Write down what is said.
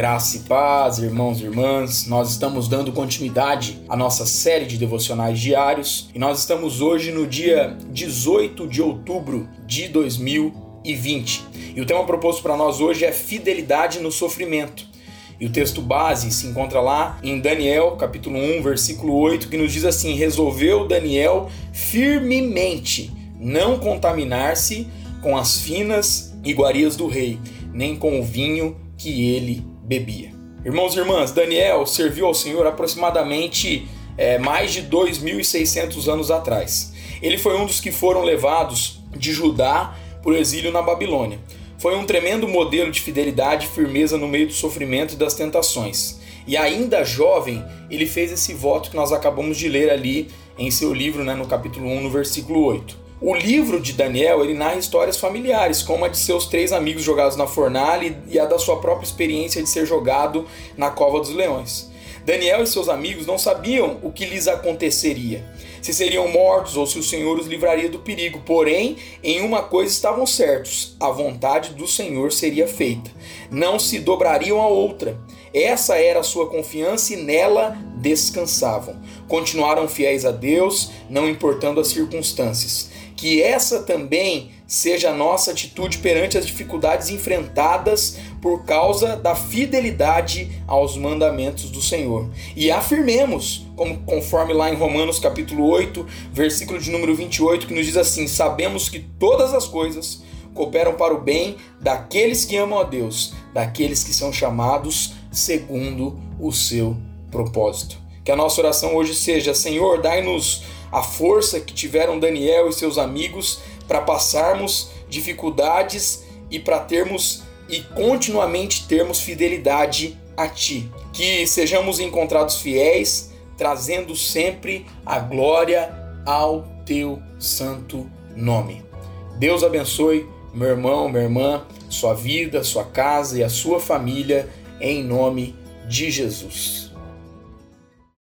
Graça e paz, irmãos e irmãs. Nós estamos dando continuidade à nossa série de devocionais diários e nós estamos hoje no dia 18 de outubro de 2020. E o tema proposto para nós hoje é fidelidade no sofrimento. E o texto base se encontra lá em Daniel, capítulo 1, versículo 8, que nos diz assim: Resolveu Daniel firmemente não contaminar-se com as finas iguarias do rei, nem com o vinho que ele bebia. Irmãos e irmãs, Daniel serviu ao Senhor aproximadamente é, mais de 2.600 anos atrás. Ele foi um dos que foram levados de Judá para o exílio na Babilônia. Foi um tremendo modelo de fidelidade e firmeza no meio do sofrimento e das tentações. E ainda jovem, ele fez esse voto que nós acabamos de ler ali em seu livro, né, no capítulo 1, no versículo 8. O livro de Daniel ele narra histórias familiares, como a de seus três amigos jogados na fornalha e a da sua própria experiência de ser jogado na cova dos leões. Daniel e seus amigos não sabiam o que lhes aconteceria, se seriam mortos ou se o Senhor os livraria do perigo. Porém, em uma coisa estavam certos: a vontade do Senhor seria feita. Não se dobrariam a outra. Essa era a sua confiança e nela descansavam. Continuaram fiéis a Deus, não importando as circunstâncias que essa também seja a nossa atitude perante as dificuldades enfrentadas por causa da fidelidade aos mandamentos do Senhor. E afirmemos, como conforme lá em Romanos capítulo 8, versículo de número 28, que nos diz assim: "Sabemos que todas as coisas cooperam para o bem daqueles que amam a Deus, daqueles que são chamados segundo o seu propósito." Que a nossa oração hoje seja: Senhor, dai-nos a força que tiveram Daniel e seus amigos para passarmos dificuldades e para termos e continuamente termos fidelidade a Ti. Que sejamos encontrados fiéis, trazendo sempre a glória ao Teu santo nome. Deus abençoe meu irmão, minha irmã, sua vida, sua casa e a sua família, em nome de Jesus.